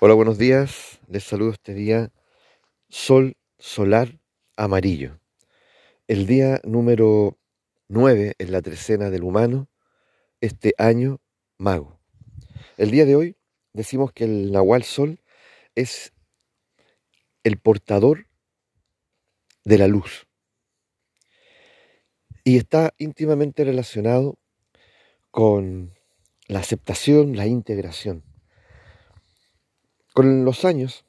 Hola, buenos días. Les saludo este día Sol Solar Amarillo. El día número 9 en la trecena del humano, este año mago. El día de hoy decimos que el Nahual Sol es el portador de la luz. Y está íntimamente relacionado con la aceptación, la integración. Con los años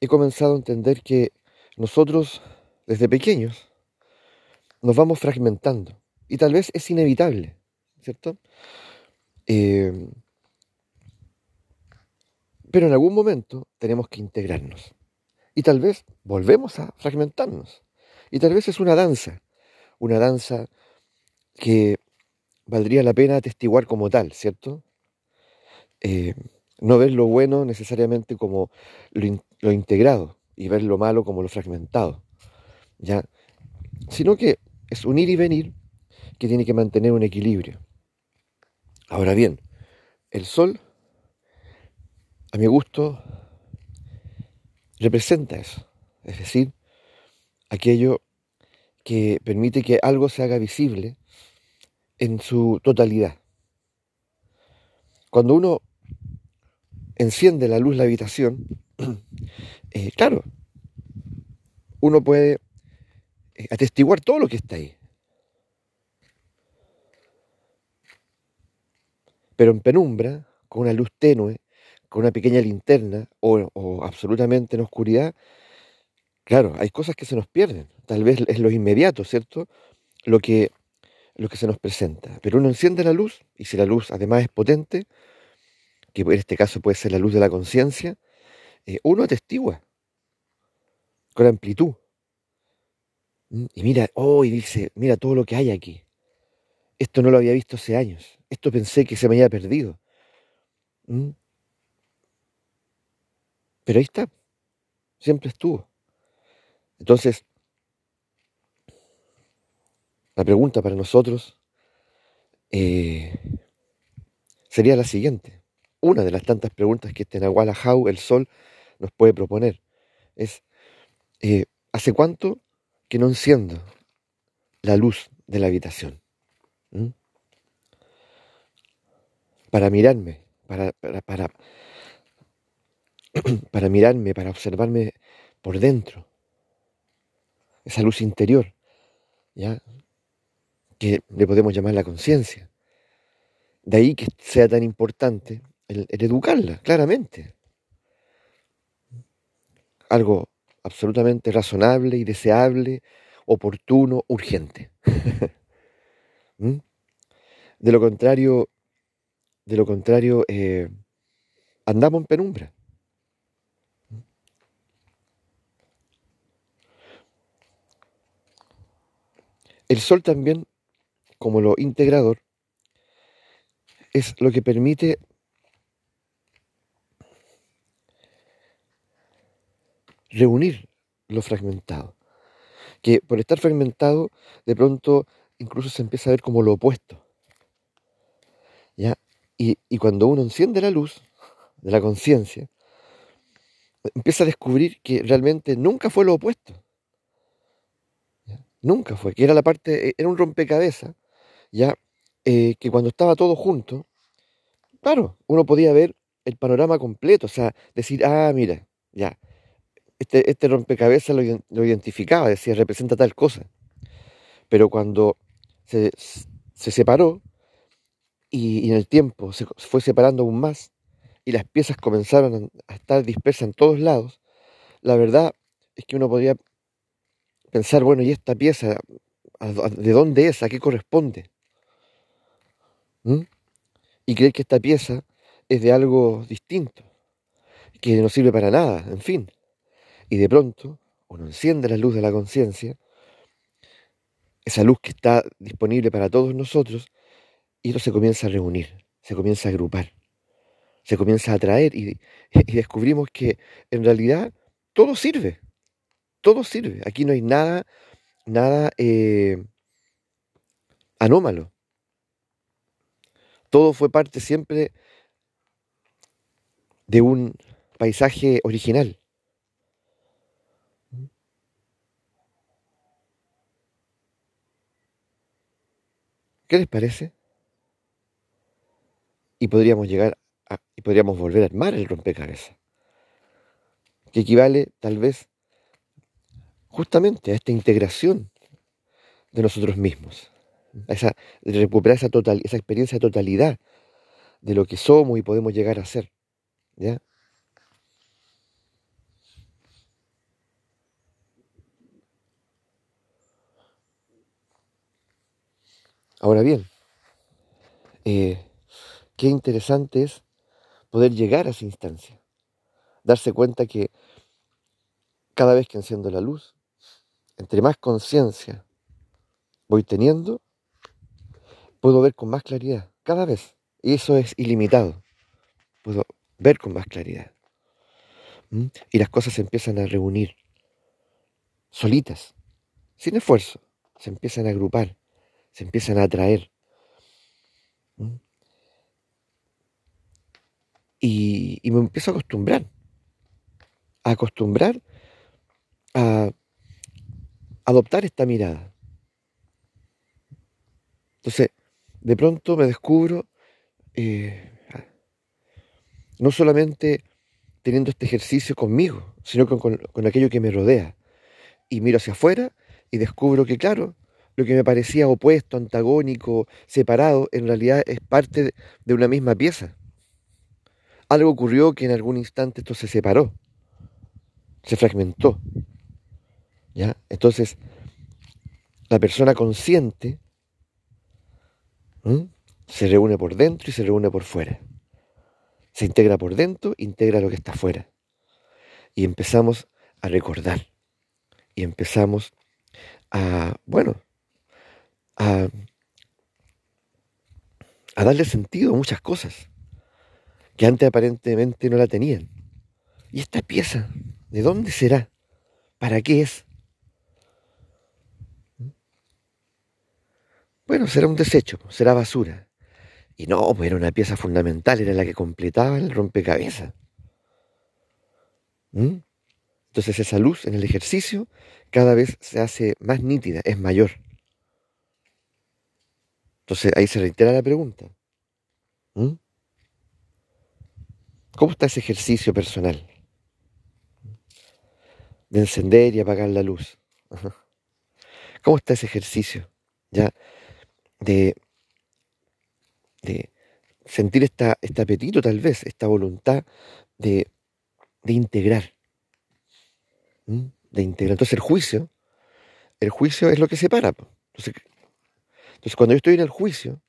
he comenzado a entender que nosotros, desde pequeños, nos vamos fragmentando. Y tal vez es inevitable, ¿cierto? Eh, pero en algún momento tenemos que integrarnos. Y tal vez volvemos a fragmentarnos. Y tal vez es una danza, una danza que valdría la pena atestiguar como tal, ¿cierto? Eh, no ver lo bueno necesariamente como lo, integrado y ver lo malo como lo fragmentado, ¿ya? Sino que es unir y venir que tiene que mantener un equilibrio. Ahora bien, el sol, a mi gusto, representa eso, es decir, aquello que permite que algo se haga visible en su totalidad. Cuando uno enciende la luz la habitación, eh, claro, uno puede eh, atestiguar todo lo que está ahí. Pero en penumbra, con una luz tenue, con una pequeña linterna o, o absolutamente en oscuridad, claro, hay cosas que se nos pierden. Tal vez es lo inmediato, ¿cierto? Lo que, lo que se nos presenta. Pero uno enciende la luz y si la luz además es potente, que en este caso puede ser la luz de la conciencia, eh, uno atestigua con amplitud. ¿Mm? Y mira, oh, y dice, mira todo lo que hay aquí. Esto no lo había visto hace años. Esto pensé que se me había perdido. ¿Mm? Pero ahí está. Siempre estuvo. Entonces, la pregunta para nosotros eh, sería la siguiente una de las tantas preguntas que este Nahualahau, el sol, nos puede proponer. Es, eh, ¿hace cuánto que no enciendo la luz de la habitación? ¿Mm? Para mirarme, para, para, para, para mirarme, para observarme por dentro. Esa luz interior, ¿ya? Que le podemos llamar la conciencia. De ahí que sea tan importante el, educarla, claramente. Algo absolutamente razonable y deseable, oportuno, urgente. ¿Mm? De lo contrario, de lo contrario, eh, andamos en penumbra. El sol también, como lo integrador, es lo que permite reunir lo fragmentado. Que por estar fragmentado, de pronto incluso se empieza a ver como lo opuesto. ¿Ya? Y, cuando uno enciende la luz de la conciencia, empieza a descubrir que realmente nunca fue lo opuesto. Nunca fue, que era la parte, e, era un rompecabezas, ya, eh, que cuando estaba todo junto, claro, uno podía ver el panorama completo, o sea, decir, ah, mira, ya, este, este, rompecabezas lo, identificaba, decía, representa tal cosa. Pero cuando se, separó y, en el tiempo se fue separando aún más y las piezas comenzaron a estar dispersas en todos lados, la verdad es que uno podía pensar, bueno, ¿y esta pieza de dónde es? ¿A qué corresponde? ¿Mm? Y creer que esta pieza es de algo distinto, que no sirve para nada, en fin. Y de pronto uno enciende la luz de la conciencia, esa luz que está disponible para todos nosotros, y esto se comienza a reunir, se comienza a agrupar, se comienza a atraer y, descubrimos que en realidad todo sirve, todo sirve. Aquí no hay nada, nada eh, anómalo. Todo fue parte siempre de un paisaje original. ¿Qué les parece? Y podríamos llegar a, y podríamos volver a armar el rompecabezas, que equivale tal vez justamente a esta integración de nosotros mismos, a esa, recuperar esa, total, esa experiencia de totalidad de lo que somos y podemos llegar a ser. ¿ya? Ahora bien, eh, qué interesante es poder llegar a esa instancia, darse cuenta que cada vez que enciendo la luz, entre más conciencia voy teniendo, puedo ver con más claridad, cada vez. Y eso es ilimitado. Puedo ver con más claridad. Y las cosas se empiezan a reunir, solitas, sin esfuerzo, se empiezan a agrupar, se empiezan a atraer. Y, me empiezo a acostumbrar, a acostumbrar a adoptar esta mirada. Entonces, de pronto me descubro eh, no solamente teniendo este ejercicio conmigo, sino con, con, aquello que me rodea. Y miro hacia afuera y descubro que, claro, lo que me parecía opuesto, antagónico, separado, en realidad es parte de una misma pieza. Algo ocurrió que en algún instante esto se separó, se fragmentó. ¿Ya? Entonces, la persona consciente se reúne por dentro y se reúne por fuera. Se integra por dentro, integra lo que está fuera. Y empezamos a recordar. Y empezamos a, bueno, a, darle sentido a muchas cosas que antes aparentemente no la tenían. ¿Y esta pieza? ¿De dónde será? ¿Para qué es? Bueno, será un desecho, será basura. Y no, pues era una pieza fundamental, era la que completaba el rompecabezas. ¿Mm? Entonces esa luz en el ejercicio cada vez se hace más nítida, es mayor. Entonces ahí se reitera la pregunta. ¿Cómo está ese ejercicio personal? De encender y apagar la luz. ¿Cómo está ese ejercicio? Ya de, de sentir esta, este apetito tal vez, esta voluntad de, de integrar. De integrar. Entonces el juicio, el juicio es lo que separa. Entonces, entonces cuando yo estoy en el juicio,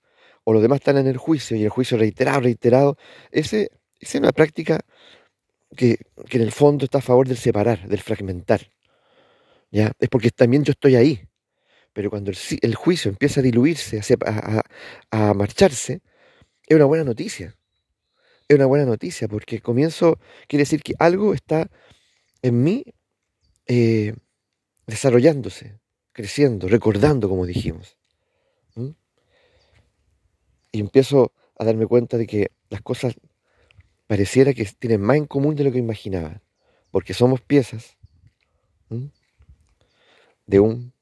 o los demás están en el juicio, y el juicio reiterado, reiterado, ese, esa es una práctica que, que, en el fondo está a favor del separar, del fragmentar. ¿ya? Es porque también yo estoy ahí. Pero cuando el, juicio empieza a diluirse, a, marcharse, es una buena noticia. Es una buena noticia porque comienzo, quiere decir que algo está en mí eh, desarrollándose, creciendo, recordando, como dijimos. Y empiezo a darme cuenta de que las cosas pareciera que tienen más en común de lo que imaginaba, porque somos piezas de un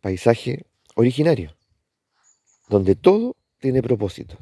paisaje originario, donde todo tiene propósito.